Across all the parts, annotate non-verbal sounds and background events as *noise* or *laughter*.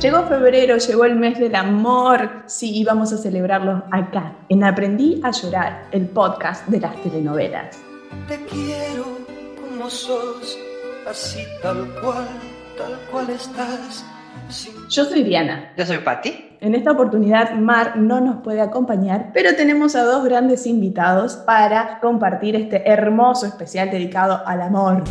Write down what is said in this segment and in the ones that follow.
Llegó febrero, llegó el mes del amor. Sí, vamos a celebrarlo acá, en Aprendí a llorar, el podcast de las telenovelas. Te quiero como sos, así tal cual, tal cual estás. Yo soy Diana. Yo soy Patti. En esta oportunidad Mar no nos puede acompañar, pero tenemos a dos grandes invitados para compartir este hermoso especial dedicado al amor.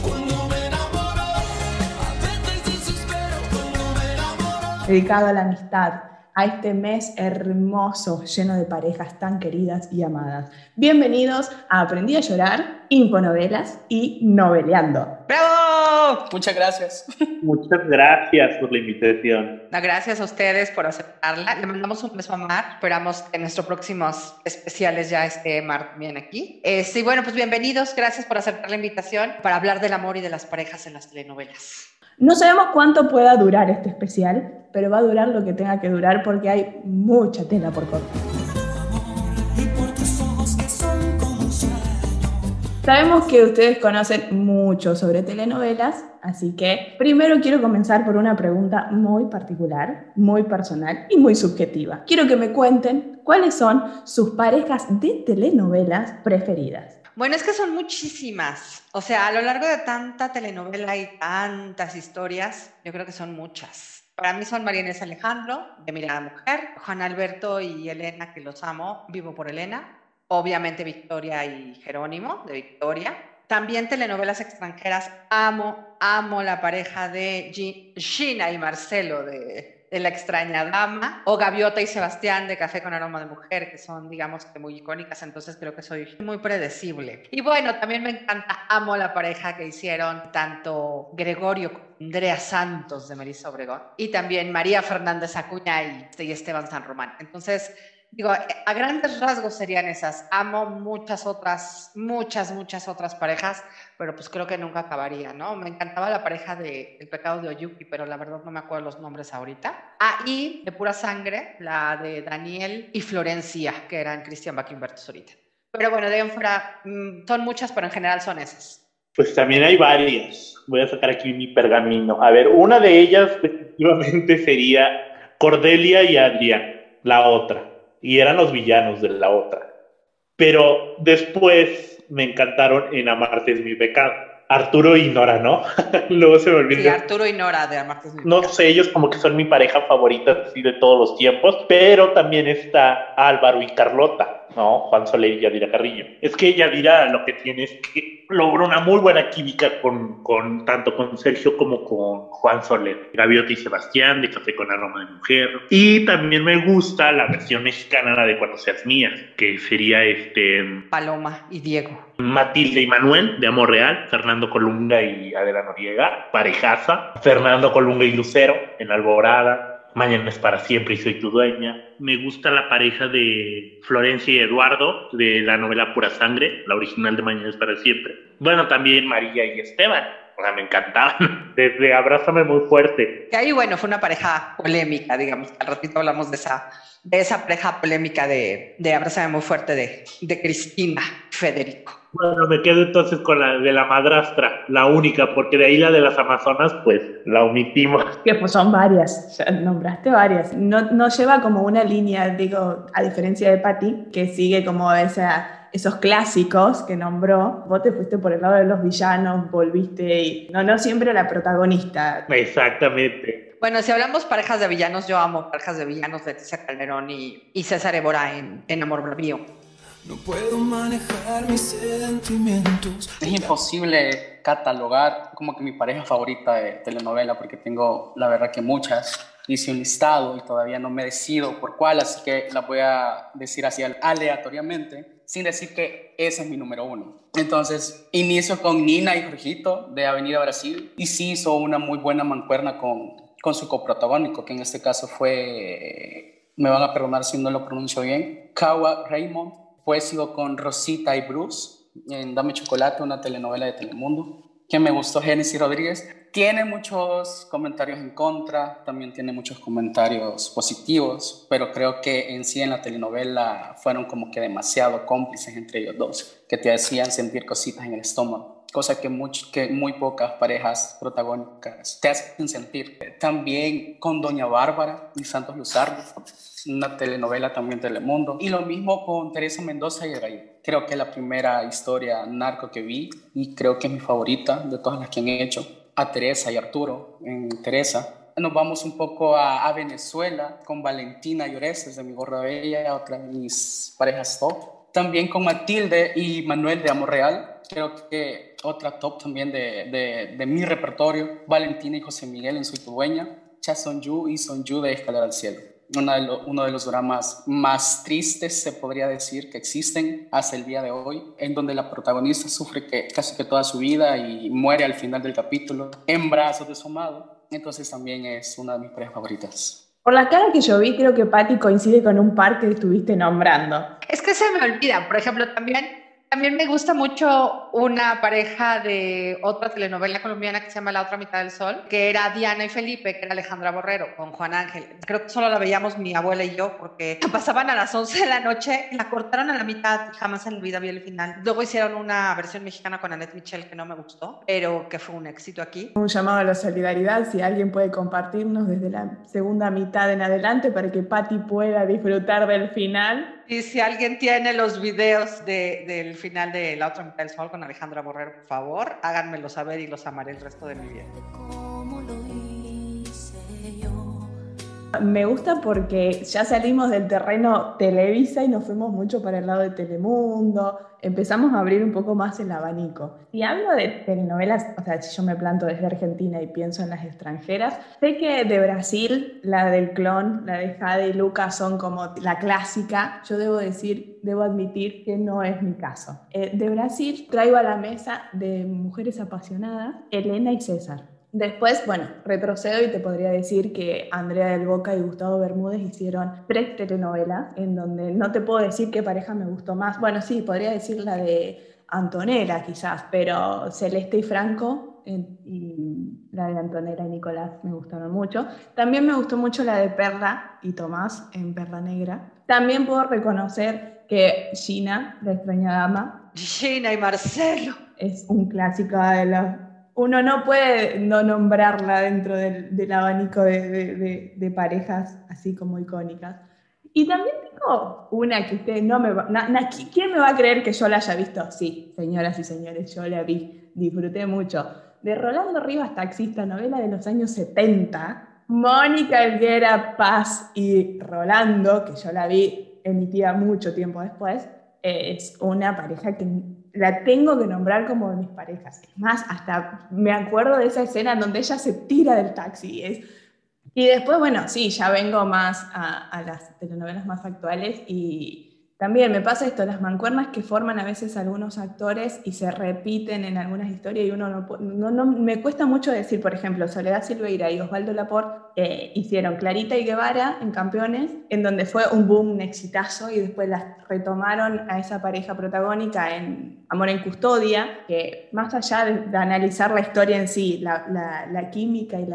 Dedicado a la amistad, a este mes hermoso, lleno de parejas tan queridas y amadas. Bienvenidos a Aprendí a llorar, Infonovelas y Noveleando. ¡Bravo! Muchas gracias. Muchas gracias por la invitación. gracias a ustedes por aceptarla. Le mandamos un beso a Mar. Esperamos que en nuestros próximos especiales ya esté Mar también aquí. Eh, sí, bueno, pues bienvenidos. Gracias por aceptar la invitación para hablar del amor y de las parejas en las telenovelas. No sabemos cuánto pueda durar este especial, pero va a durar lo que tenga que durar porque hay mucha tela por cortar. Sabemos que ustedes conocen mucho sobre telenovelas, así que primero quiero comenzar por una pregunta muy particular, muy personal y muy subjetiva. Quiero que me cuenten cuáles son sus parejas de telenovelas preferidas. Bueno, es que son muchísimas. O sea, a lo largo de tanta telenovela y tantas historias, yo creo que son muchas. Para mí son María Inés Alejandro, de Mirada Mujer, Juan Alberto y Elena, que los amo, vivo por Elena. Obviamente Victoria y Jerónimo, de Victoria. También telenovelas extranjeras, amo, amo la pareja de Gina y Marcelo de de La extraña dama, o Gaviota y Sebastián de Café con aroma de mujer, que son, digamos, que muy icónicas, entonces creo que soy muy predecible. Y bueno, también me encanta, amo la pareja que hicieron tanto Gregorio Andrea Santos de Melissa Obregón, y también María Fernández Acuña y, y Esteban San Román. Entonces, digo, a grandes rasgos serían esas. Amo muchas otras, muchas, muchas otras parejas, pero pues creo que nunca acabaría, ¿no? Me encantaba la pareja de El pecado de Oyuki, pero la verdad no me acuerdo los nombres ahorita. Ah, de pura sangre, la de Daniel y Florencia, que eran Cristian Bach ahorita. Pero bueno, de fuera, mm, son muchas, pero en general son esas. Pues también hay varias. Voy a sacar aquí mi pergamino. A ver, una de ellas *laughs* efectivamente sería Cordelia y Adrián, la otra y eran los villanos de la otra. Pero después me encantaron en Amarte es mi pecado. Arturo y Nora, ¿no? *laughs* Luego se me olvidó. Sí, Arturo y Nora de Amarte es mi pecado. No sé, ellos como que son mi pareja favorita así de todos los tiempos, pero también está Álvaro y Carlota, ¿no? Juan Soler y Yadira Carrillo. Es que Yadira lo que tiene es que logró una muy buena química con, con, tanto con Sergio como con Juan Soler, Gaviota y Sebastián de Café con Aroma de Mujer. Y también me gusta la versión mexicana de Cuando seas mía, que sería este... Paloma y Diego. Matilde y Manuel, de Amor Real, Fernando Colunga y Adela Noriega, parejaza, Fernando Colunga y Lucero, en Alborada, Mañana es para siempre y soy tu dueña. Me gusta la pareja de Florencia y Eduardo de la novela Pura Sangre, la original de Mañana es para siempre. Bueno, también María y Esteban. O sea, me encantaban. *laughs* Desde Abrázame muy fuerte. Y ahí, bueno, fue una pareja polémica, digamos. Al ratito hablamos de esa, de esa pareja polémica de, de Abrázame muy fuerte de, de Cristina Federico. Bueno, me quedo entonces con la de la madrastra, la única, porque de ahí la de las Amazonas, pues la omitimos. Que pues son varias, nombraste varias. No, no lleva como una línea, digo, a diferencia de Patty, que sigue como esa, esos clásicos que nombró. Vos te fuiste por el lado de los villanos, volviste y no, no siempre la protagonista. Exactamente. Bueno, si hablamos parejas de villanos, yo amo parejas de villanos de Leticia Calderón y, y César Évora en, en Amor Bravío. No puedo manejar mis sentimientos. Es imposible catalogar como que mi pareja favorita de telenovela porque tengo la verdad que muchas. Hice un listado y todavía no me decido por cuál, así que la voy a decir así aleatoriamente, sin decir que ese es mi número uno. Entonces, inicio con Nina y Jorgito de Avenida Brasil y sí hizo una muy buena mancuerna con, con su coprotagónico, que en este caso fue, me van a perdonar si no lo pronuncio bien, Kawa Raymond Después sigo con Rosita y Bruce en Dame Chocolate, una telenovela de Telemundo, que me gustó Genesis Rodríguez. Tiene muchos comentarios en contra, también tiene muchos comentarios positivos, pero creo que en sí en la telenovela fueron como que demasiado cómplices entre ellos dos, que te hacían sentir cositas en el estómago. Cosa que, que muy pocas parejas protagónicas te hacen sentir. También con Doña Bárbara y Santos Luzardo, una telenovela también Telemundo. Y lo mismo con Teresa Mendoza y El Creo que es la primera historia narco que vi y creo que es mi favorita de todas las que han hecho. A Teresa y Arturo en Teresa. Nos vamos un poco a, Venezuela con Valentina Lloreses de Mi Gorra Bella, otra de mis parejas top. También con Matilde y Manuel de Amor Real. Creo que otra top también de, de, de mi repertorio. Valentina y José Miguel en Soy tu dueña. Cha Son Yu y Son Yu de Escalar al Cielo uno de, uno de, los dramas más tristes, se podría decir, que existen hasta el día de hoy, en donde la protagonista sufre que, casi que toda su vida y muere al final del capítulo en brazos de su amado. Entonces también es una de mis parejas favoritas. Por la cara que yo vi, creo que Patty coincide con un par que estuviste nombrando. Es que se me olvida, por ejemplo, también también me gusta mucho una pareja de otra telenovela colombiana que se llama La otra mitad del sol, que era Diana y Felipe, que era Alejandra Borrero, con Juan Ángel. Creo que solo la veíamos mi abuela y yo, porque *laughs* pasaban a las 11 de la noche, la cortaron a la mitad y jamás en la vida vi el final. Luego hicieron una versión mexicana con Annette Michel que no me gustó, pero que fue un éxito aquí. Un llamado a la solidaridad, si alguien puede compartirnos desde la segunda mitad en adelante para que Patti pueda disfrutar del final y si alguien tiene los videos de, del final de La otra mitad del con Alejandra Borrero, por favor, háganmelo saber y los amaré el resto de mi vida. Me gusta porque ya salimos del terreno Televisa y nos fuimos mucho para el lado de Telemundo, empezamos a abrir un poco más el abanico. Si hablo de telenovelas, o sea, si yo me planto desde Argentina y pienso en las extranjeras, sé que de Brasil, la del clon, la de Jade y Lucas son como la clásica. Yo debo decir, debo admitir que no es mi caso. Eh, de Brasil traigo a la mesa de mujeres apasionadas, Elena y César. Después, bueno, retrocedo y te podría decir que Andrea del Boca y Gustavo Bermúdez hicieron tres telenovelas en donde no te puedo decir qué pareja me gustó más. Bueno, sí, podría decir la de Antonella quizás, pero Celeste y Franco y la de Antonella y Nicolás me gustaron mucho. También me gustó mucho la de Perla y Tomás en Perla Negra. También puedo reconocer que Gina, la extraña dama. Gina y Marcelo. Es un clásico de los uno no puede no nombrarla dentro del, abanico de, parejas así como icónicas. Y también tengo una que usted no me va... ¿Quién me va a creer que yo la haya visto? Sí, señoras y señores, yo la vi, disfruté mucho. De Rolando Rivas, taxista, novela de los años 70. Mónica Elguera, Paz y Rolando, que yo la vi emitida mucho tiempo después, es una pareja que la tengo que nombrar como de mis parejas. Es más, hasta me acuerdo de esa escena donde ella se tira del taxi. Es, y después, bueno, sí, ya vengo más a, a las telenovelas más actuales y también me pasa esto, las mancuernas que forman a veces algunos actores y se repiten en algunas historias y uno no, me cuesta mucho decir, por ejemplo, Soledad Silveira y Osvaldo Laporte eh, hicieron Clarita y Guevara en Campeones, en donde fue un boom, un exitazo y después las retomaron a esa pareja protagónica en Amor en Custodia, que más allá de, analizar la historia en sí, la, química y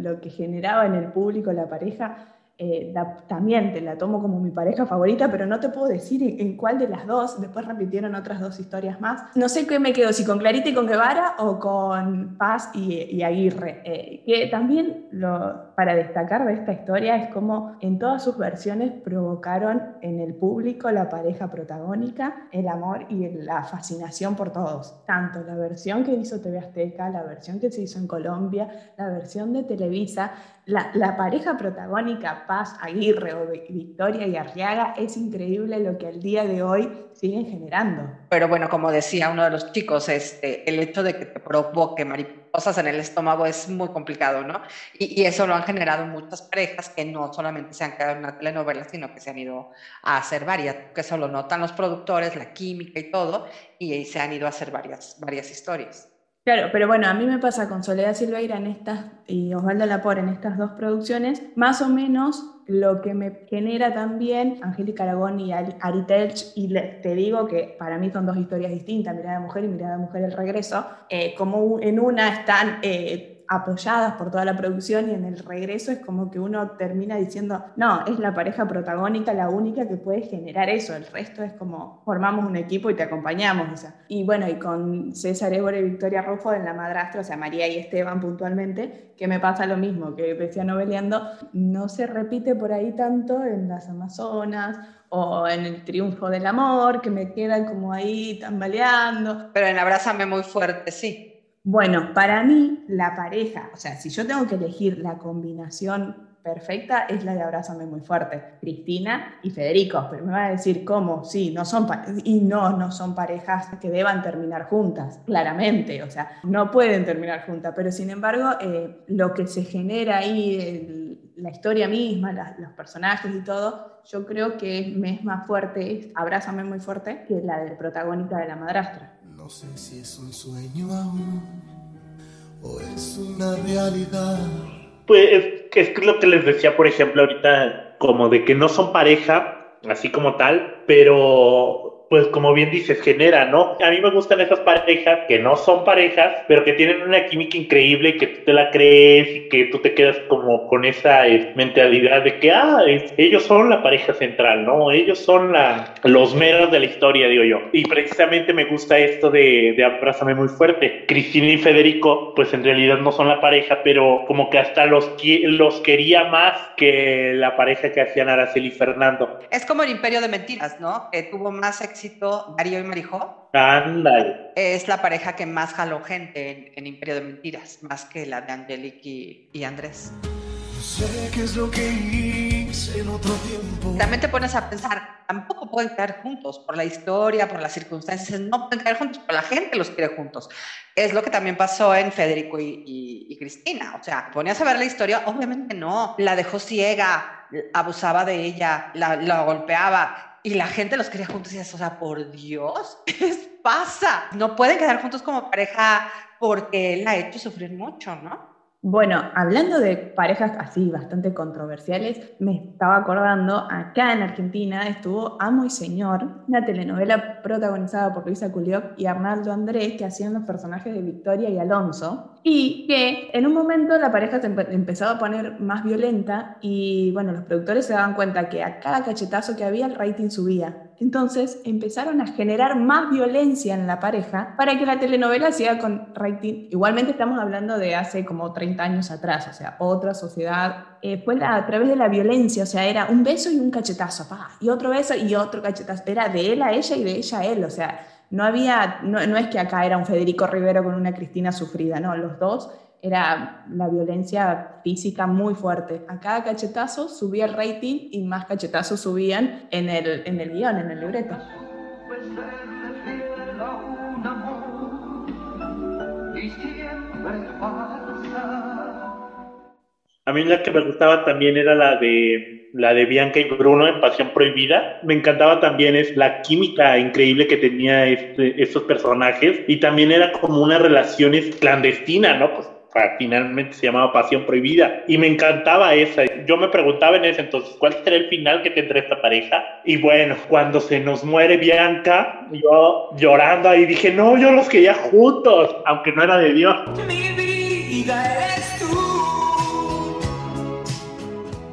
lo que generaba en el público la pareja, eh, también te la tomo como mi pareja favorita, pero no te puedo decir en, cuál de las dos. Después repitieron otras dos historias más. No sé qué me quedo, si con Clarita y con Guevara o con Paz y, Aguirre. Eh, que también lo, para destacar de esta historia es como en todas sus versiones provocaron en el público la pareja protagónica, el amor y la fascinación por todos. Tanto la versión que hizo TV Azteca, la versión que se hizo en Colombia, la versión de Televisa, la, pareja protagónica Paz Aguirre o Victoria y Arriaga es increíble lo que al día de hoy siguen generando. Pero bueno, como decía uno de los chicos, este, el hecho de que te provoque mariposas en el estómago es muy complicado, ¿no? Y, eso lo han generado muchas parejas que no solamente se han quedado en una telenovela, sino que se han ido a hacer varias, que eso lo notan los productores, la química y todo, y se han ido a hacer varias, varias historias. Claro, pero bueno, a mí me pasa con Soledad Silveira en estas y Osvaldo Lapor en estas dos producciones, más o menos lo que me genera también Angélica Aragón y Ari Telch, y te digo que para mí son dos historias distintas, Mirada de Mujer y Mirada de Mujer el Regreso, eh, como en una están... Eh, apoyadas por toda la producción y en el regreso es como que uno termina diciendo, no, es la pareja protagónica la única que puede generar eso, el resto es como formamos un equipo y te acompañamos. O sea. Y bueno, y con César Évora y Victoria Rufo en La Madrastra, o sea, María y Esteban puntualmente, que me pasa lo mismo, que decía noveleando, no se repite por ahí tanto en las Amazonas o en el triunfo del amor, que me quedan como ahí tambaleando. Pero en Abrázame muy fuerte, sí. Bueno, para mí la pareja, o sea, si yo tengo que elegir la combinación perfecta es la de Abrázame muy fuerte, Cristina y Federico, pero me va a decir cómo, sí, no son y no, no son parejas que deban terminar juntas, claramente, o sea, no pueden terminar juntas, pero sin embargo, eh, lo que se genera ahí, la historia misma, los personajes y todo, yo creo que me es más fuerte, Abrázame muy fuerte, que la del protagonista de la madrastra. No sé si es un sueño aún o es una realidad. Pues es que es lo que les decía, por ejemplo, ahorita, como de que no son pareja, así como tal, pero pues como bien dices, genera, ¿no? A mí me gustan esas parejas que no son parejas, pero que tienen una química increíble y que tú te la crees y que tú te quedas como con esa eh, mentalidad de que, ah, ellos son la pareja central, ¿no? Ellos son la, los meros de la historia, digo yo. Y precisamente me gusta esto de, de Abrázame muy fuerte. Cristina y Federico, pues en realidad no son la pareja, pero como que hasta los, los quería más que la pareja que hacían Araceli y Fernando. Es como el imperio de mentiras, ¿no? Que tuvo más Darío y Marijó. Ándale. Es la pareja que más jaló gente en, Imperio de Mentiras, más que la de Angelique y, y Andrés. Sé qué es lo que hice en otro tiempo. También te pones a pensar, tampoco pueden caer juntos por la historia, por las circunstancias, no pueden caer juntos, pero la gente los quiere juntos. Es lo que también pasó en Federico y, y Cristina. O sea, ponías a ver la historia, obviamente no, la dejó ciega, abusaba de ella, la, la golpeaba, y la gente los quería juntos y decías, o sea, por Dios, *laughs* ¿qué pasa? No pueden quedar juntos como pareja porque él ha hecho sufrir mucho, ¿no? Bueno, hablando de parejas así bastante controversiales, me estaba acordando, acá en Argentina estuvo Amo y Señor, una telenovela protagonizada por Luisa Culioc y Arnaldo Andrés, que hacían los personajes de Victoria y Alonso, y que en un momento la pareja se empezaba a poner más violenta y bueno, los productores se daban cuenta que a cada cachetazo que había el rating subía. Entonces empezaron a generar más violencia en la pareja para que la telenovela siga con rating. Igualmente estamos hablando de hace como 30 años atrás, o sea, otra sociedad. Eh, fue a través de la violencia, o sea, era un beso y un cachetazo, y otro beso y otro cachetazo. Era de él a ella y de ella a él, o sea, no había, no, no es que acá era un Federico Rivero con una Cristina sufrida, no, los dos era la violencia física muy fuerte. A cada cachetazo subía el rating y más cachetazos subían en el, en el guion, en el libreto. A mí la que me gustaba también era la de la de Bianca y Bruno en Pasión Prohibida. Me encantaba también es la química increíble que tenía este, estos personajes y también era como una relación clandestina, ¿no? Pues finalmente se llamaba Pasión Prohibida y me encantaba esa. Yo me preguntaba en ese entonces, ¿cuál será el final que tendrá esta pareja? Y bueno, cuando se nos muere Bianca, yo llorando ahí dije, no, yo los quería juntos, aunque no era de Dios. Mi vida eres tú.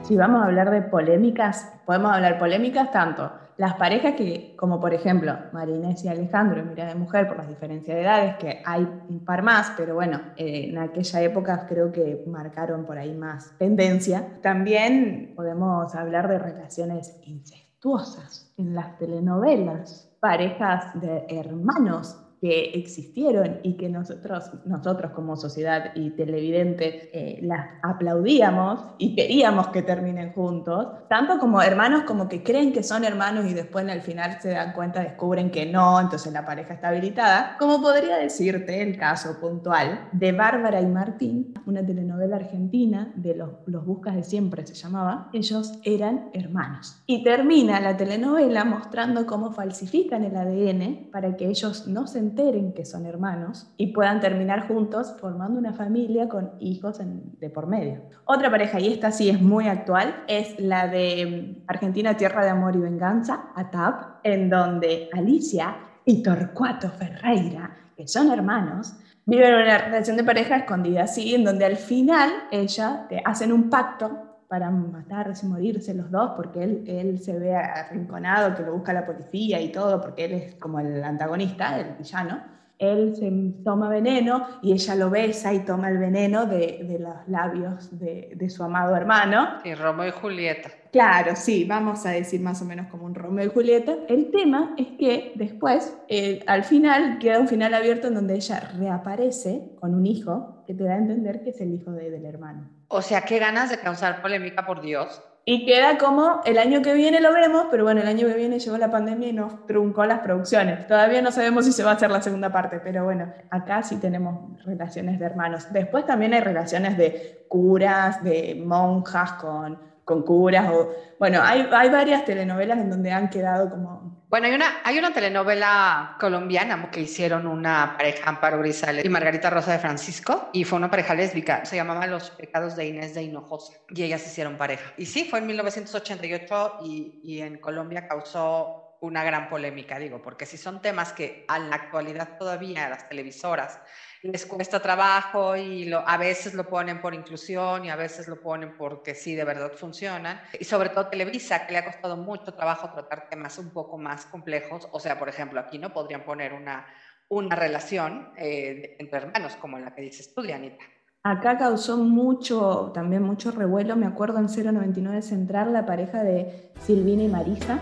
Si vamos a hablar de polémicas, podemos hablar polémicas tanto las parejas que, como por ejemplo Marinés y Alejandro en Mira de Mujer, por las diferencias de edades, que hay un par más, pero bueno, eh, en aquella época creo que marcaron por ahí más tendencia. También podemos hablar de relaciones incestuosas en las telenovelas, parejas de hermanos que existieron y que nosotros, nosotros como sociedad y televidentes eh, las aplaudíamos y queríamos que terminen juntos, tanto como hermanos como que creen que son hermanos y después al final se dan cuenta, descubren que no, entonces la pareja está habilitada, como podría decirte el caso puntual de Bárbara y Martín, una telenovela argentina de los, los Buscas de Siempre se llamaba, ellos eran hermanos. Y termina la telenovela mostrando cómo falsifican el ADN para que ellos no se enteren que son hermanos y puedan terminar juntos formando una familia con hijos de por medio. Otra pareja, y esta sí es muy actual, es la de mm, Argentina Tierra de Amor y Venganza, ATAP, en donde Alicia y Torcuato Ferreira, que son hermanos, Viven una relación de pareja escondida, sí, en donde al final ella te hacen un pacto para matarse, morirse los dos, porque él, él se ve arrinconado, que lo busca la policía y todo, porque él es como el antagonista, el villano él se toma veneno y ella lo besa y toma el veneno de, de los labios de, de, su amado hermano. Y Romeo y Julieta. Claro, sí, vamos a decir más o menos como un Romeo y Julieta. El tema es que después, eh, al final, queda un final abierto en donde ella reaparece con un hijo que te da a entender que es el hijo de, del hermano. O sea, qué ganas de causar polémica, por Dios. Y queda como el año que viene lo vemos, pero bueno, el año que viene llegó la pandemia y nos truncó las producciones. Todavía no sabemos si se va a hacer la segunda parte, pero bueno, acá sí tenemos relaciones de hermanos. Después también hay relaciones de curas, de monjas con, con curas. O, bueno, hay, hay varias telenovelas en donde han quedado como bueno, hay una, hay una telenovela colombiana que hicieron una pareja, Amparo Grisales y Margarita Rosa de Francisco, y fue una pareja lésbica, se llamaba Los pecados de Inés de Hinojosa, y ellas hicieron pareja. Y sí, fue en 1988 y, y en Colombia causó una gran polémica, digo, porque si son temas que a la actualidad todavía las televisoras les cuesta trabajo y lo, a veces lo ponen por inclusión y a veces lo ponen porque sí, de verdad funcionan. Y sobre todo Televisa, que le ha costado mucho trabajo tratar temas un poco más complejos. O sea, por ejemplo, aquí no podrían poner una, una relación eh, entre hermanos como la que dices tú, Dianita. Acá causó mucho, también mucho revuelo, me acuerdo en 099 Central, la pareja de Silvina y Marisa,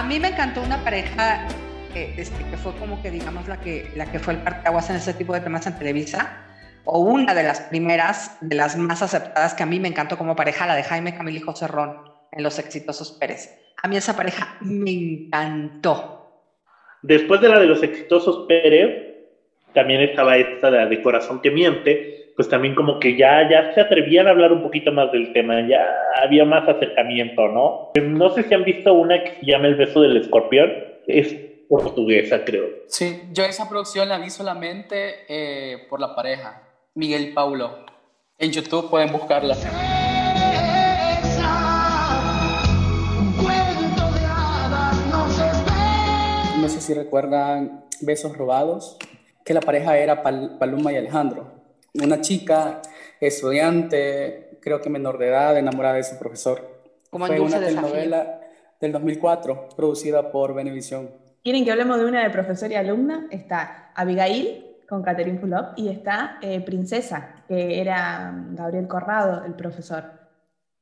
A mí me encantó una pareja eh, este, que fue como que, digamos, la que, la que fue el parteaguas en ese tipo de temas en Televisa, o una de las primeras, de las más aceptadas que a mí me encantó como pareja, la de Jaime Camil y José Ron en Los Exitosos Pérez. A mí esa pareja me encantó. Después de la de Los Exitosos Pérez, también estaba esta de la de Corazón que Miente, pues también como que ya, ya se atrevían a hablar un poquito más del tema, ya había más acercamiento, ¿no? No sé si han visto una que se llama El beso del escorpión, es portuguesa, creo. Sí, yo esa producción la vi solamente eh, por la pareja, Miguel Paulo. En YouTube pueden buscarla. No sé si recuerdan Besos Robados, que la pareja era Paloma y Alejandro una chica, estudiante, creo que menor de edad, enamorada de su profesor. Como Fue una telenovela del 2004, producida por Venevisión. ¿Quieren que hablemos de una de profesor y alumna? Está Abigail, con Catherine Fulop, y está eh, Princesa, que era Gabriel Corrado, el profesor.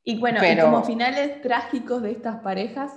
Y bueno, como finales trágicos de estas parejas,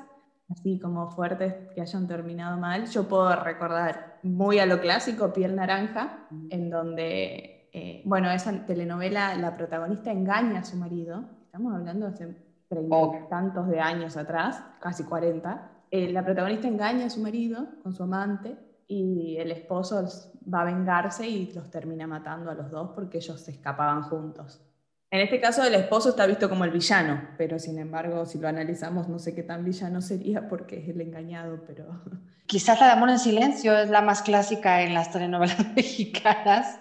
así como fuertes que hayan terminado mal, yo puedo recordar muy a lo clásico, Piel Naranja, en donde eh, bueno, esa telenovela, la protagonista engaña a su marido, estamos hablando de hace treinta tantos de años atrás, casi 40, eh, la protagonista engaña a su marido con su amante y el esposo va a vengarse y los termina matando a los dos porque ellos se escapaban juntos. En este caso el esposo está visto como el villano, pero sin embargo si lo analizamos no sé qué tan villano sería porque es el engañado, pero... *laughs* Quizás la de Amor en Silencio es la más clásica en las telenovelas *laughs* mexicanas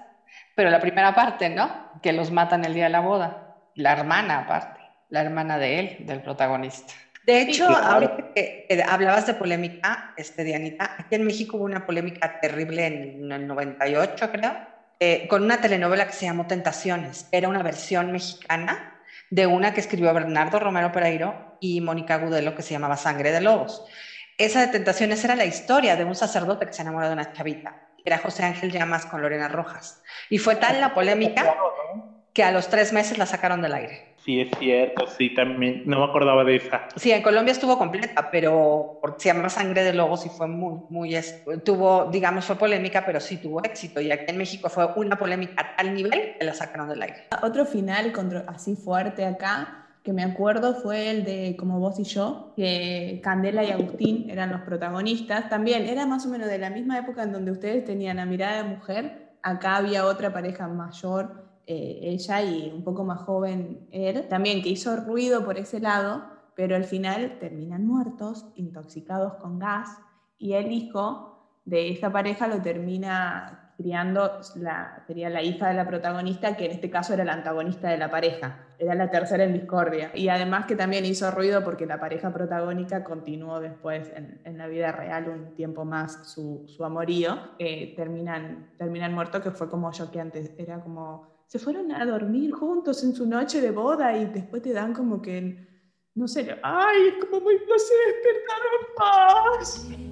pero la primera parte, ¿no? Que los matan el día de la boda. La hermana, aparte. La hermana de él, del protagonista. De hecho, ahorita que, hablabas de polémica, este, Dianita, aquí en México hubo una polémica terrible en el 98, creo, eh, con una telenovela que se llamó Tentaciones. Era una versión mexicana de una que escribió Bernardo Romero Pereiro y Mónica Gudelo que se llamaba Sangre de Lobos. Esa de Tentaciones era la historia de un sacerdote que se enamora de una chavita era José Ángel Llamas con Lorena Rojas. Y fue tal la polémica que a los tres meses la sacaron del aire. Sí, es cierto, sí, también, no me acordaba de esa. Sí, en Colombia estuvo completa, pero se llama Sangre de Lobos y fue muy, muy, tuvo, digamos, fue polémica, pero sí tuvo éxito. Y aquí en México fue una polémica a tal nivel que la sacaron del aire. Otro final así fuerte acá que me acuerdo fue el de Como vos y yo, que Candela y Agustín eran los protagonistas. También era más o menos de la misma época en donde ustedes tenían la mirada de mujer. Acá había otra pareja mayor, eh, ella, y un poco más joven él, también que hizo ruido por ese lado, pero al final terminan muertos, intoxicados con gas, y el hijo de esta pareja lo termina criando, la, sería la hija de la protagonista, que en este caso era la antagonista de la pareja, era la tercera en discordia. Y además que también hizo ruido porque la pareja protagónica continuó después en, en la vida real un tiempo más su, su amorío, eh, terminan, terminan muertos, que fue como yo que antes, era como, se fueron a dormir juntos en su noche de boda y después te dan como que, no sé, ay, es como muy, no se despertaron más.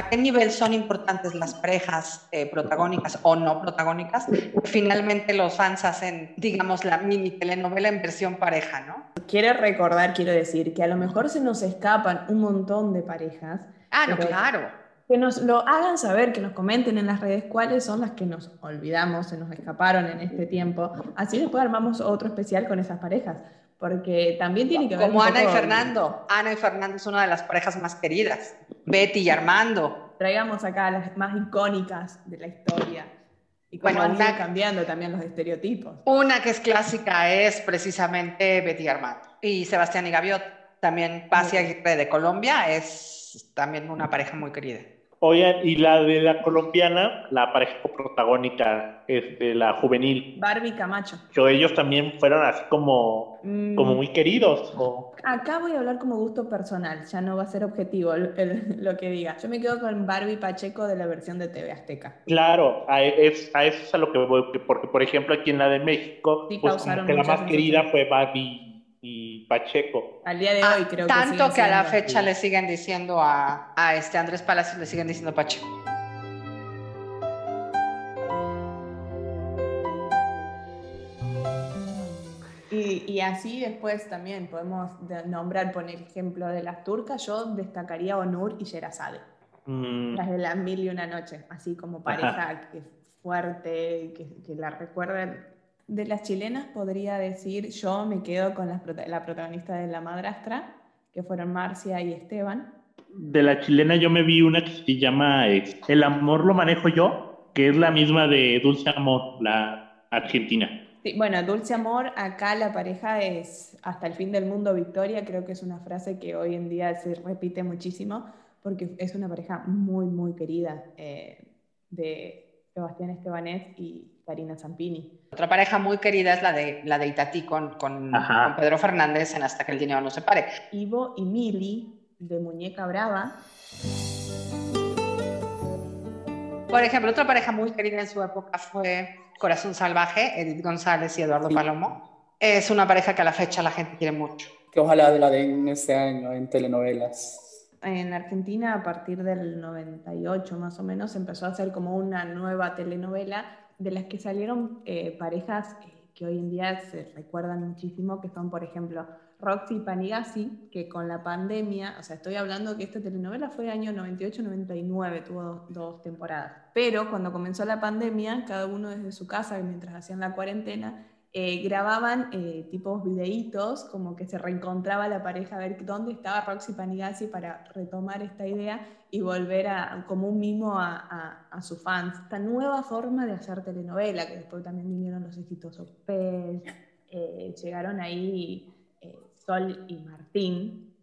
¿A qué nivel son importantes las parejas eh, protagónicas o no protagónicas? Finalmente los fans hacen, digamos, la mini telenovela en versión pareja, ¿no? Quiero recordar, quiero decir, que a lo mejor se nos escapan un montón de parejas. Ah, no, claro. Que nos lo hagan saber, que nos comenten en las redes cuáles son las que nos olvidamos, se nos escaparon en este tiempo. Así después armamos otro especial con esas parejas porque también tiene que ver como Ana y Fernando. Ana y Fernando es una de las parejas más queridas. Betty y Armando. Traigamos acá las más icónicas de la historia. Y cómo bueno, van cambiando también los estereotipos. Una que es clásica es precisamente Betty y Armando. Y Sebastián y Gaviot, también Paz y Aguirre de Colombia, es también una pareja muy querida. Oigan, y la de la colombiana, la pareja protagónica, este, la juvenil. Barbie Camacho. Que ellos también fueron así como, mm. como muy queridos. Acá voy a hablar como gusto personal, ya no va a ser objetivo *laughs* lo que diga. Yo me quedo con Barbie Pacheco de la versión de TV Azteca. Claro, a, es, a eso es a lo que voy, porque por ejemplo aquí en la de México, pues como que la más querida fue Barbie y Pacheco. Al día de hoy creo que Tanto que a la fecha le siguen diciendo a, a, este Andrés Palacios, le siguen diciendo Pacheco. Y, y, así después también podemos nombrar, por ejemplo, de las turcas, yo destacaría Onur y Sherazade. Mm. Las de las mil y una noche, así como pareja *laughs* que fuerte, que, que la recuerden de las chilenas podría decir, yo me quedo con la, la protagonista de La Madrastra, que fueron Marcia y Esteban. De la chilena yo me vi una que se llama El amor lo manejo yo, que es la misma de Dulce Amor, la argentina. Sí, bueno, Dulce Amor, acá la pareja es hasta el fin del mundo Victoria, creo que es una frase que hoy en día se repite muchísimo, porque es una pareja muy, muy querida eh, de Sebastián Estebanés y Karina Zampini. Otra pareja muy querida es la de, la de Itatí con, con, Pedro Fernández en Hasta que el dinero no se pare. Ivo y Mili, de Muñeca Brava. Por ejemplo, otra pareja muy querida en su época fue Corazón Salvaje, Edith González y Eduardo Palomo. Es una pareja que a la fecha la gente quiere mucho. Que ojalá la den este año en telenovelas. En Argentina, a partir del 98 más o menos, empezó a hacer como una nueva telenovela de las que salieron eh, parejas eh, que hoy en día se recuerdan muchísimo, que son, por ejemplo, Roxy y Panigasi, que con la pandemia, o sea, estoy hablando que esta telenovela fue año 98-99, tuvo dos, temporadas, pero cuando comenzó la pandemia, cada uno desde su casa, mientras hacían la cuarentena, eh, grababan eh, tipos videitos, como que se reencontraba la pareja a ver dónde estaba Roxy Panigasi para retomar esta idea y volver a, como un mimo a, a, sus fans. Esta nueva forma de hacer telenovela, que después también vinieron los exitosos Pez, eh, llegaron ahí Sol y Martín,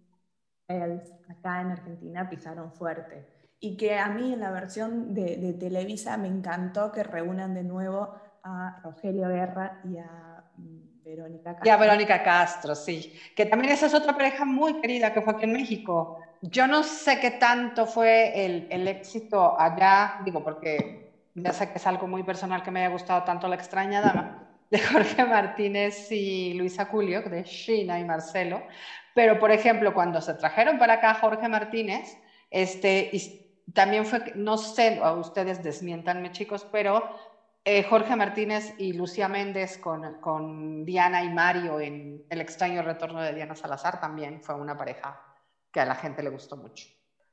acá en Argentina pisaron fuerte. Y que a mí en la versión de, de Televisa me encantó que reúnan de nuevo a Rogelio Guerra y a mm, Verónica Castro. Y a Verónica Castro, sí. Que también esa es otra pareja muy querida que fue aquí en México. Yo no sé qué tanto fue el, el éxito allá, digo, porque ya sé que es algo muy personal que me haya gustado tanto La extraña dama *laughs* de Jorge Martínez y Luisa Julio, de Sheena y Marcelo. Pero, por ejemplo, cuando se trajeron para acá Jorge Martínez, este, y también fue, no sé, a ustedes desmientanme chicos, pero eh, Jorge Martínez y Lucía Méndez con, Diana y Mario en El extraño retorno de Diana Salazar también fue una pareja que a la gente le gustó mucho.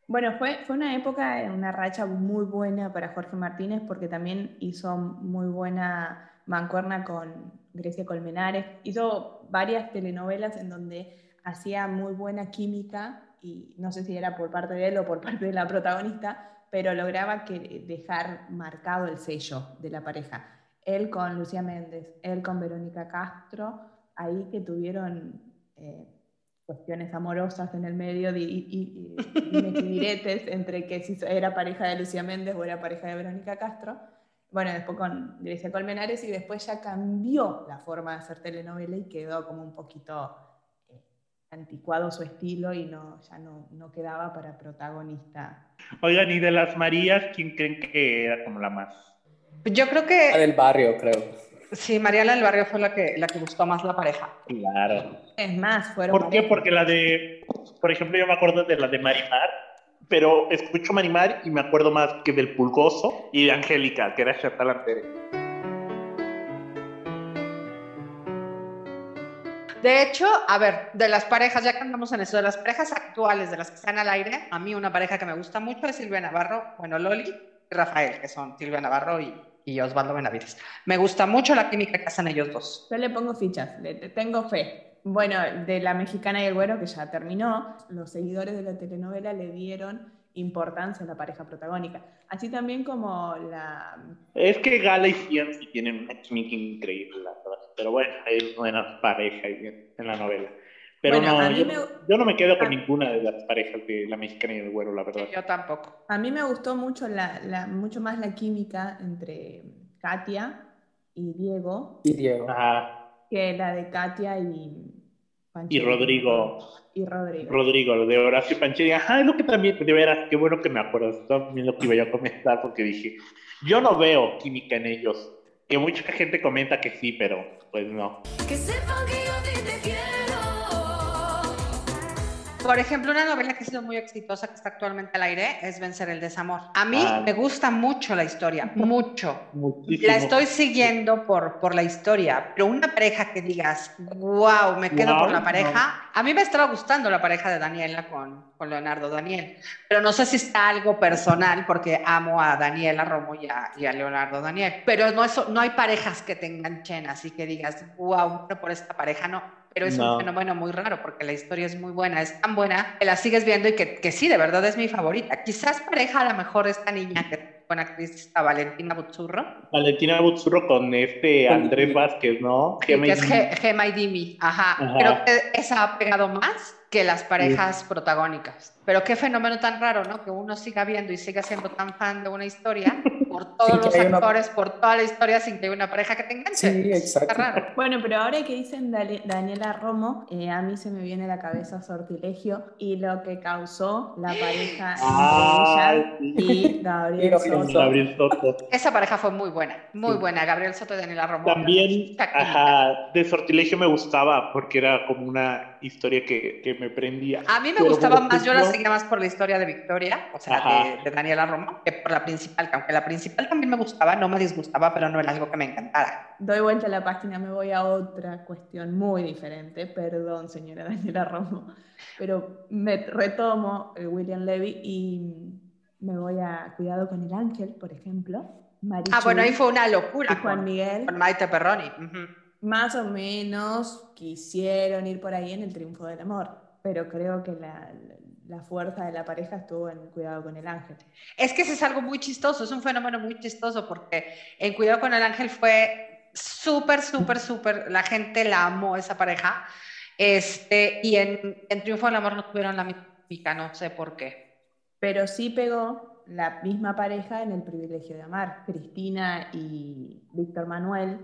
Bueno, fue, fue una época, una racha muy buena para Jorge Martínez porque también hizo muy buena mancuerna con Grecia Colmenares. Hizo varias telenovelas en donde hacía muy buena química y no sé si era por parte de él o por parte de la protagonista, pero lograba que dejar marcado el sello de la pareja. Él con Lucía Méndez, él con Verónica Castro, ahí que tuvieron eh, cuestiones amorosas en el medio y, y, entre que si era pareja de Lucía Méndez o era pareja de Verónica Castro. Bueno, después con Grecia Colmenares y después ya cambió la forma de hacer telenovela y quedó como un poquito anticuado su estilo y no, ya no, no quedaba para protagonista. Oigan, y de las Marías, ¿quién creen que era como la más? Yo creo que... La del barrio, creo. Sí, Mariana del Barrio fue la que, la que gustó más la pareja. Claro. Es más, fueron. ¿Por qué? Porque la de, por ejemplo, yo me acuerdo de la de Marimar, pero escucho Marimar y me acuerdo más que del Pulgoso y de Angélica, que era Chantal Andere. De hecho, a ver, de las parejas, ya que andamos en eso, de las parejas actuales, de las que están al aire, a mí una pareja que me gusta mucho es Silvia Navarro, bueno, Loli y Rafael, que son Silvia Navarro y y Osvaldo Benavides. Me gusta mucho la química que hacen ellos dos. Yo le pongo fichas, le tengo fe. Bueno, de la mexicana y el güero, que ya terminó, los seguidores de la telenovela le dieron importancia a la pareja protagónica. Así también como la... Es que Gala y sí tienen una química increíble. Pero bueno, hay buenas parejas en la novela. Pero no, yo, no me quedo con ninguna de las parejas de la mexicana y el güero, la verdad. Yo tampoco. A mí me gustó mucho, la, mucho más la química entre Katia y Diego. Y Diego. Que la de Katia y Y Rodrigo. Y Rodrigo. Rodrigo, lo de Horacio Pancheri. Ajá, es lo que también, de veras, qué bueno que me acuerdo. También lo que iba a comentar porque dije, yo no veo química en ellos. Que mucha gente comenta que sí, pero pues no. Que sepan que yo te quiero. Por ejemplo, una novela que ha sido muy exitosa, que está actualmente al aire, es Vencer el Desamor. A mí ah. me gusta mucho la historia, mucho. La estoy siguiendo por, por la historia, pero una pareja que digas, wow, me quedo por la pareja. A mí me estaba gustando la pareja de Daniela con, con Leonardo Daniel, pero no sé si está algo personal porque amo a Daniela Romo y a, y a Leonardo Daniel. Pero no, eso, no hay parejas que te enganchen así que digas, wow, por esta pareja no pero es un fenómeno muy raro porque la historia es muy buena, es tan buena que la sigues viendo y que, que sí, de verdad es mi favorita. Quizás pareja a lo mejor esta niña que buena actriz está Valentina Buzzurro. Valentina Buzzurro con este Andrés Vázquez, ¿no? que es Gemma y Dimi, ajá. Ajá. Creo que esa ha pegado más que las parejas protagónicas. Pero qué fenómeno tan raro, ¿no? Que uno siga viendo y siga siendo tan fan de una historia *laughs* por todos los actores, por toda la historia sin que haya una pareja que te enganche. Sí, exacto. raro. Bueno, pero ahora que dicen Daniela Romo, eh, a mí se me viene a la cabeza Sortilegio y lo que causó la pareja *gasps* ah, ella y Gabriel Soto. Esa pareja fue muy buena, muy buena. Gabriel Soto y Daniela Romo. También, ajá, de Sortilegio me gustaba porque era como una historia que, que me prendía. A mí me gustaba más, yo la seguía más por la historia de Victoria, o sea, de, Daniela Romo, que por la principal, que aunque la principal también me gustaba, no me disgustaba, pero no era algo que me encantara. Doy vuelta a la página, me voy a otra cuestión muy diferente, perdón, señora Daniela Romo, pero me retomo el William Levy y me voy a Cuidado con el Ángel, por ejemplo. ah, bueno, ahí fue una locura. Juan Miguel. Con Maite Perroni. Más o menos quisieron ir por ahí en el triunfo del amor, pero creo que la, la fuerza de la pareja estuvo en Cuidado con el Ángel. Es que eso es algo muy chistoso, es un fenómeno muy chistoso porque en Cuidado con el Ángel fue súper, súper, súper, la gente la amó esa pareja, este, y en, en Triunfo del Amor no tuvieron la mística, no sé por qué. Pero sí pegó la misma pareja en El Privilegio de Amar. Cristina y Víctor Manuel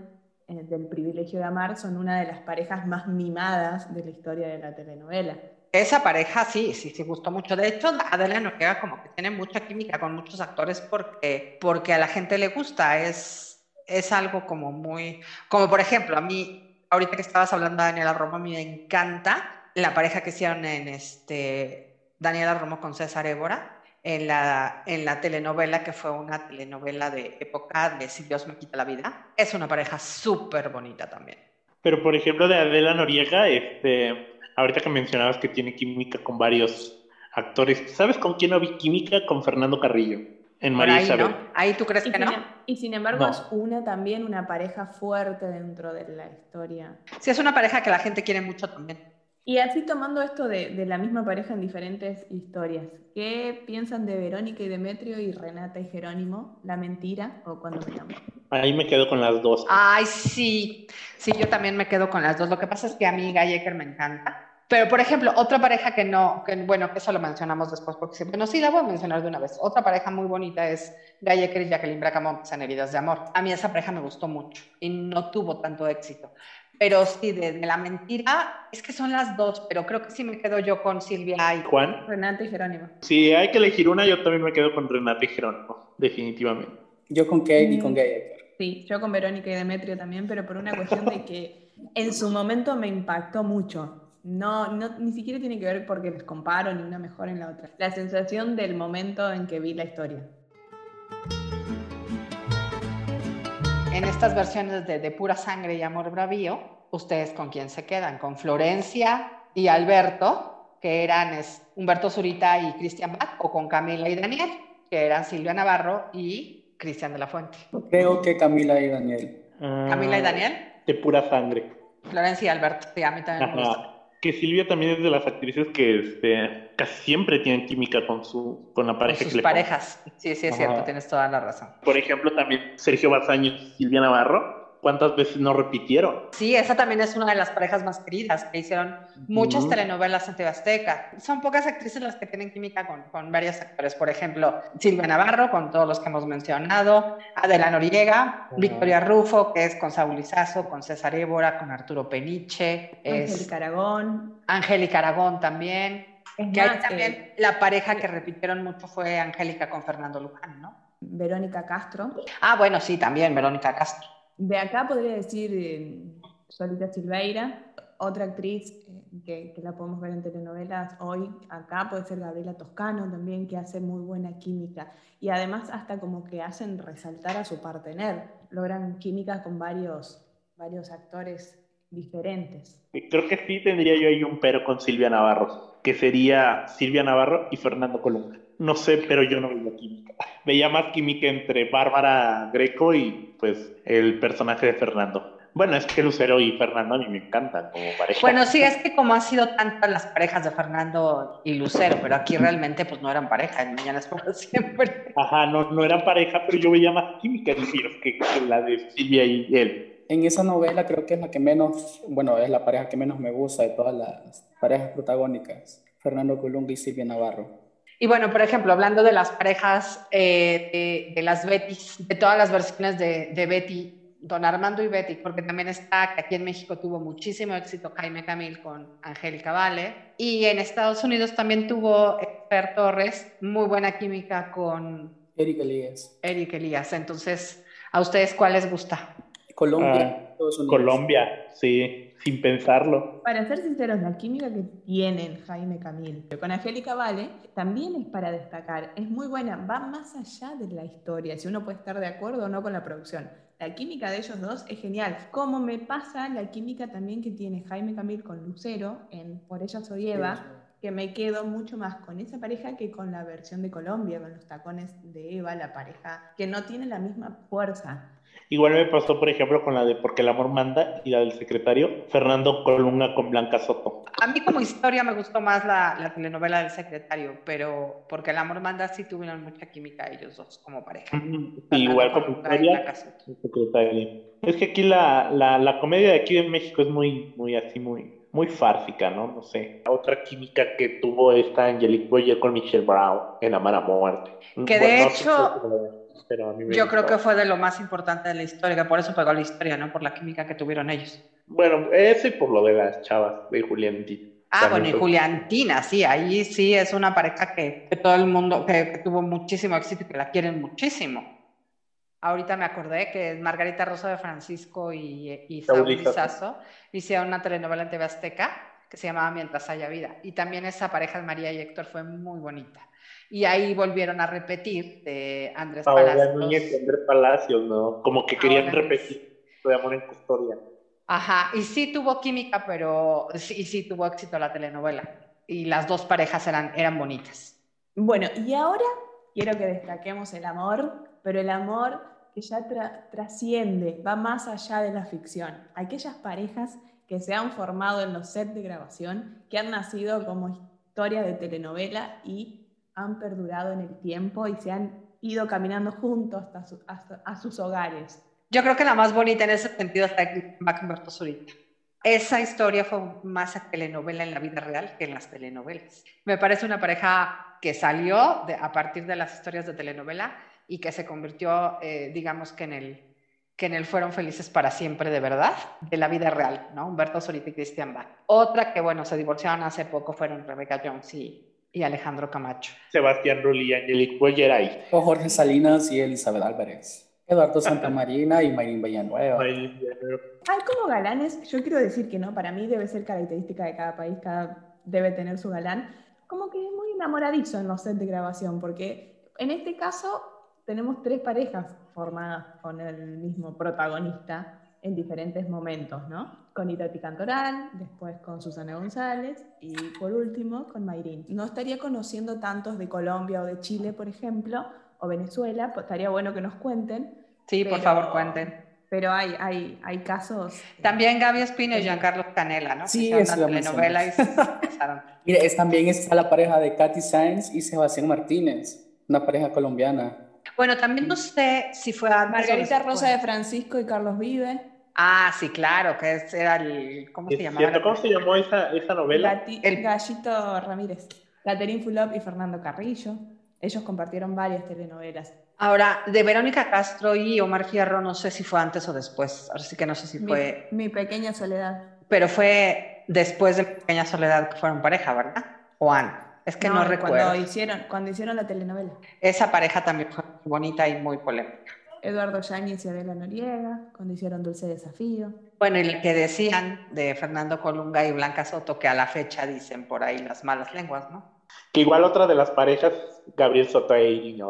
eh, del Privilegio de Amar son una de las parejas más mimadas de la historia de la telenovela. Esa pareja sí, sí, sí gustó mucho. De hecho, Adela queda como que tiene mucha química con muchos actores porque, porque a la gente le gusta. Es, es algo como muy. Como por ejemplo, a mí, ahorita que estabas hablando de Daniela Romo, a mí me encanta la pareja que hicieron en este Daniela Romo con César Évora en la, en la telenovela, que fue una telenovela de época de Si Dios me quita la vida. Es una pareja súper bonita también. Pero, por ejemplo, de Adela Noriega, este, ahorita que mencionabas que tiene química con varios actores, ¿sabes con quién no vi química? Con Fernando Carrillo. En María ahí, Isabel. Ahí tú crees que no. Em, y sin embargo es una también una pareja fuerte dentro de la historia. Sí, es una pareja que la gente quiere mucho también. Y así tomando esto de, de, la misma pareja en diferentes historias, ¿qué piensan de Verónica y Demetrio y Renata y Jerónimo? ¿La mentira o cuando me llamo? Ahí me quedo con las dos. Ay, sí, sí, yo también me quedo con las dos. Lo que pasa es que a mí Gallecker me encanta. Pero, por ejemplo, otra pareja que no, que, bueno, que eso lo mencionamos después, porque siempre, no, sí, la voy a mencionar de una vez. Otra pareja muy bonita es Gaia y Jacqueline Bracamont, que Heridas de Amor. A mí esa pareja me gustó mucho y no tuvo tanto éxito. Pero sí, de, la mentira, es que son las dos, pero creo que sí me quedo yo con Silvia y Juan. Renata y Jerónimo. Si hay que elegir una, yo también me quedo con Renata y Jerónimo, definitivamente. Yo con Kate y con mm. Gaya. Sí, yo con Verónica y Demetrio también, pero por una cuestión de que en su momento me impactó mucho. No, no, ni siquiera tiene que ver porque les comparo ni una mejor en la otra. La sensación del momento en que vi la historia. En estas versiones de, de Pura Sangre y Amor Bravío, ¿ustedes con quién se quedan? ¿Con Florencia y Alberto, que eran Humberto Zurita y Cristian Bach, o con Camila y Daniel, que eran Silvia Navarro y Cristian de la Fuente? Creo que Camila y Daniel. ¿Camila y Daniel? De pura sangre. Florencia y Alberto, sí, a mí también me gusta que Silvia también es de las actrices que este, casi siempre tienen química con su con la pareja con sus parejas. Sí, sí, es cierto, tienes toda la razón. Por ejemplo, también Sergio Bazaño y Silvia Navarro ¿Cuántas veces no repitieron? Sí, esa también es una de las parejas más queridas, que hicieron muchas telenovelas en TV Azteca. Son pocas actrices las que tienen química con, con varios actores. Por ejemplo, Silvia Navarro, con todos los que hemos mencionado, Adela Noriega, Victoria Rufo, que es con Saúl Izazo, con César Évora, con Arturo Peniche. Angélica Aragón. Angélica Aragón también. que también eh, la pareja que repitieron mucho fue Angélica con Fernando Luján, ¿no? Verónica Castro. Ah, bueno, sí, también Verónica Castro. De acá podría decir eh, Solita Silveira, otra actriz eh, que, la podemos ver en telenovelas hoy acá puede ser Gabriela Toscano también, que hace muy buena química. Y además hasta como que hacen resaltar a su partener, logran química con varios, varios actores diferentes. Creo que sí tendría yo ahí un pero con Silvia Navarro, que sería Silvia Navarro y Fernando Colunga. No sé, pero yo no veía química. *laughs* Veía más química entre Bárbara Greco y pues el personaje de Fernando. Bueno, es que Lucero y Fernando a mí me encantan como pareja. Bueno, sí, es que como han sido tantas las parejas de Fernando y Lucero, pero aquí realmente pues no eran pareja, en Mañana es por siempre. Ajá, no, no eran pareja, pero yo veía más química en que, que la de Silvia y él. En esa novela creo que es la que menos, bueno, es la pareja que menos me gusta de todas las parejas protagónicas, Fernando Colunga y Silvia Navarro. Y bueno, por ejemplo, hablando de las parejas eh, de, las Betty, de todas las versiones de, Betty, Don Armando y Betty, porque también está que aquí en México tuvo muchísimo éxito Jaime Camil con Angélica Vale, y en Estados Unidos también tuvo Fer Torres, muy buena química con Eric Elías. Eric Elías. Entonces, ¿a ustedes cuál les gusta? Colombia. Ah, Colombia, sí sin pensarlo. Para ser sinceros, la química que tienen Jaime Camil con Angélica Vale también es para destacar. Es muy buena, va más allá de la historia, si uno puede estar de acuerdo o no con la producción. La química de ellos dos es genial. Como me pasa la química también que tiene Jaime Camil con Lucero en Por ella soy Eva, que me quedo mucho más con esa pareja que con la versión de Colombia, con los tacones de Eva, la pareja que no tiene la misma fuerza. Igual me pasó, por ejemplo, con la de Porque el amor manda y la del secretario, Fernando Colunga con Blanca Soto. A mí como historia me gustó más la, telenovela del secretario, pero Porque el amor manda sí tuvieron mucha química ellos dos como pareja. Igual como historia, secretario. Es que aquí la, la, la, comedia de aquí en México es muy, muy así, muy, muy fársica, ¿no? No sé. Otra química que tuvo esta Angelique Boyer con Michelle Brown en Amar a Muerte. Que de hecho... Yo creo que fue de lo más importante de la historia, por eso pegó la historia, ¿no? Por la química que tuvieron ellos. Bueno, eso y por lo de las chavas, de Juliantina. Ah, bueno, y Juliantina, sí, ahí sí es una pareja que, todo el mundo, que, tuvo muchísimo éxito y que la quieren muchísimo. Ahorita me acordé que Margarita Rosa de Francisco y, y Saúl Lizazo hicieron una telenovela en TV Azteca que se llamaba Mientras haya vida. Y también esa pareja de María y Héctor fue muy bonita. Y ahí volvieron a repetir de Andrés Paola Palacios. Núñez y Andrés Palacios, ¿no? Como que querían repetir de amor en custodia. Ajá, y sí tuvo química, pero sí, sí tuvo éxito la telenovela. Y las dos parejas eran, eran bonitas. Bueno, y ahora quiero que destaquemos el amor, pero el amor que ya trasciende, va más allá de la ficción. Aquellas parejas que se han formado en los sets de grabación, que han nacido como historia de telenovela y han perdurado en el tiempo y se han ido caminando juntos hasta, sus hogares. Yo creo que la más bonita en ese sentido está Humberto Zurita. esa historia fue más telenovela en la vida real que en las telenovelas. Me parece una pareja que salió a partir de las historias de telenovela y que se convirtió, eh, digamos que en el que en el Fueron Felices para Siempre de verdad, de la vida real, ¿no? Humberto Solita y Cristian Bach. Otra que, bueno, se divorciaron hace poco fueron Rebecca Jones y, y Alejandro Camacho. Sebastián Rulli y Angelique Boyeray. O Jorge Salinas y Elizabeth Álvarez. Eduardo Santamarina y Mayrin Villanueva. Hay como galanes, yo quiero decir que no, para mí debe ser característica de cada país, cada debe tener su galán, como que es muy enamoradizo en los sets de grabación, porque en este caso tenemos tres parejas formadas con el mismo protagonista en diferentes momentos, ¿no? Con Itati Cantoral, después con Susana González y por último con Mayrin. No estaría conociendo tantos de Colombia o de Chile, por ejemplo, o Venezuela, pues estaría bueno que nos cuenten, Sí, por favor, cuenten. Pero hay, hay, hay casos. Eh, también Gaby Espino y Giancarlo Canela, ¿no? Sí, es la telenovela y se *laughs* Mire, es, también está la pareja de Katy Sainz y Sebastián Martínez, una pareja colombiana. Bueno, también no sé si fue a Margarita Rosa de Francisco y Carlos Vive. Ah, sí, claro, que era el. ¿Cómo se llamaba? ¿Cómo se llamó esa, esa novela? el Gallito Ramírez. Catherine Fulop y Fernando Carrillo. Ellos compartieron varias telenovelas. Ahora, de Verónica Castro y Omar Fierro, no sé si fue antes o después. Ahora sí que no sé si fue. Mi, pequeña soledad. Pero fue después de Pequeña Soledad que fueron pareja, ¿verdad? Juan. Es que no, recuerdo. Cuando hicieron, cuando hicieron la telenovela. Esa pareja también fue bonita y muy polémica. Eduardo Yáñez y Adela Noriega, cuando hicieron Dulce Desafío. Bueno, y el que decían de Fernando Colunga y Blanca Soto, que a la fecha dicen por ahí las malas lenguas, ¿no? Que igual otra de las parejas, Gabriel Soto y Niño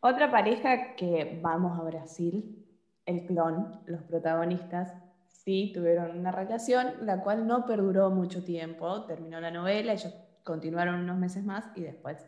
otra pareja que vamos a Brasil, el clon, los protagonistas, sí tuvieron una relación, la cual no perduró mucho tiempo, terminó la novela, ellos continuaron unos meses más y después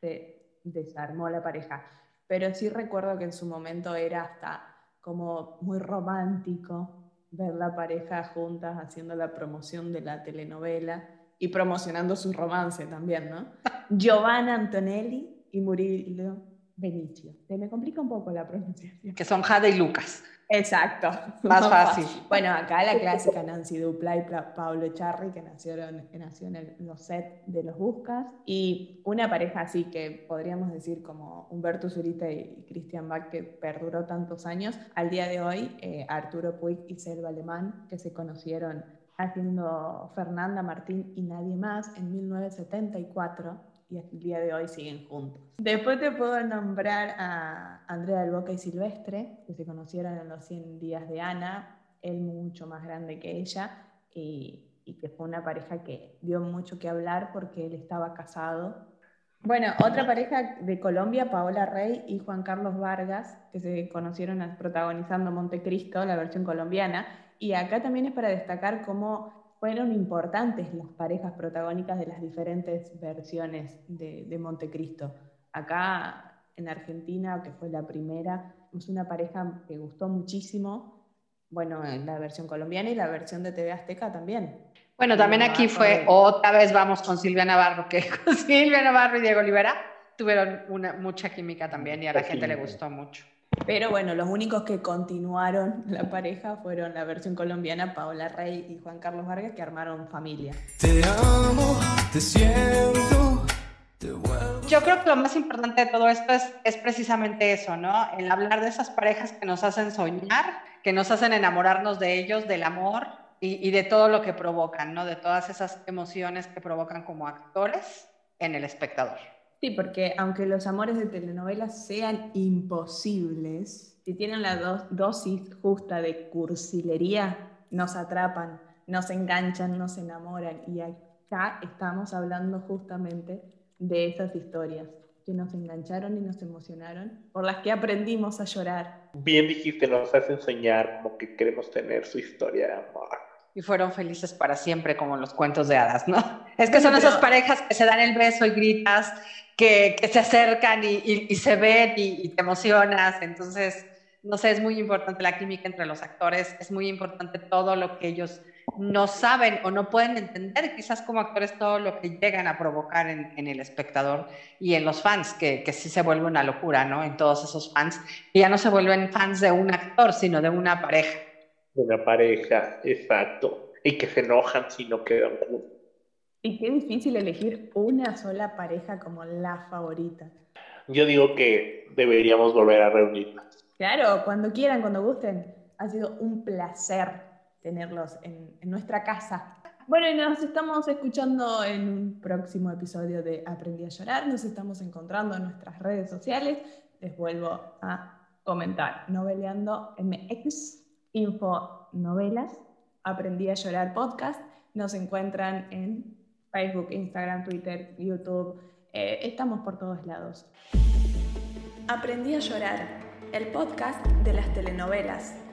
se desarmó la pareja. Pero sí recuerdo que en su momento era hasta como muy romántico ver la pareja juntas haciendo la promoción de la telenovela y promocionando su romance también, ¿no? *laughs* Giovanna Antonelli y Murillo Benicio. Se me complica un poco la pronunciación. Que son Jade y Lucas. Exacto. *laughs* Más fácil. Bueno, acá la clásica Nancy Dupla y Pablo Charri, que nacieron, que nació en los sets de Los Buscas. Y una pareja así que podríamos decir como Humberto Zurita y Cristian Bach, que perduró tantos años. Al día de hoy, eh, Arturo Puig y Selva Alemán, que se conocieron haciendo Fernanda Martín y nadie más en 1974 y el día de hoy siguen juntos. Después te puedo nombrar a Andrea del Boca y Silvestre, que se conocieron en los 100 días de Ana, él mucho más grande que ella, y, y que fue una pareja que dio mucho que hablar porque él estaba casado. Bueno, otra pareja de Colombia, Paola Rey y Juan Carlos Vargas, que se conocieron protagonizando Montecristo, la versión colombiana, y acá también es para destacar cómo fueron importantes las parejas protagónicas de las diferentes versiones de, Montecristo. Acá en Argentina, que fue la primera, es una pareja que gustó muchísimo, bueno, en la versión colombiana y la versión de TV Azteca también. Bueno, también aquí fue otra vez vamos con Silvia Navarro, que *laughs* con Silvia Navarro y Diego Olivera tuvieron una, mucha química también y a la gente le gustó mucho. Pero bueno, los únicos que continuaron la pareja fueron la versión colombiana, Paola Rey y Juan Carlos Vargas, que armaron familia. Te amo, te siento. Yo creo que lo más importante de todo esto es, es precisamente eso, ¿no? El hablar de esas parejas que nos hacen soñar, que nos hacen enamorarnos de ellos, del amor y, y de todo lo que provocan, ¿no? De todas esas emociones que provocan como actores en el espectador. Sí, porque aunque los amores de telenovelas sean imposibles, si tienen la dosis justa de cursilería, nos atrapan, nos enganchan, nos enamoran. Y acá estamos hablando justamente de esas historias que nos engancharon y nos emocionaron, por las que aprendimos a llorar. Bien dijiste, nos hacen soñar como que queremos tener su historia de amor y fueron felices para siempre, como los cuentos de hadas, ¿no? *laughs* Es que son esas parejas que se dan el beso y gritas, que, que se acercan y, y, se ven y, te emocionas. Entonces, no sé, es muy importante la química entre los actores, es muy importante todo lo que ellos no saben o no pueden entender, quizás como actores, todo lo que llegan a provocar en, en el espectador y en los fans, que, que, sí se vuelve una locura, ¿no? En todos esos fans, y ya no se vuelven fans de un actor, sino de una pareja. Una pareja, exacto. Y que se enojan si no quedan juntos. Y qué difícil elegir una sola pareja como la favorita. Yo digo que deberíamos volver a reunirnos. Claro, cuando quieran, cuando gusten. Ha sido un placer tenerlos en, en nuestra casa. Bueno, y nos estamos escuchando en un próximo episodio de Aprendí a llorar. Nos estamos encontrando en nuestras redes sociales. Les vuelvo a comentar. Noveleando MX, Info Novelas, Aprendí a llorar podcast. Nos encuentran en Facebook, Instagram, Twitter, YouTube. Eh, estamos por todos lados. Aprendí a llorar, el podcast de las telenovelas.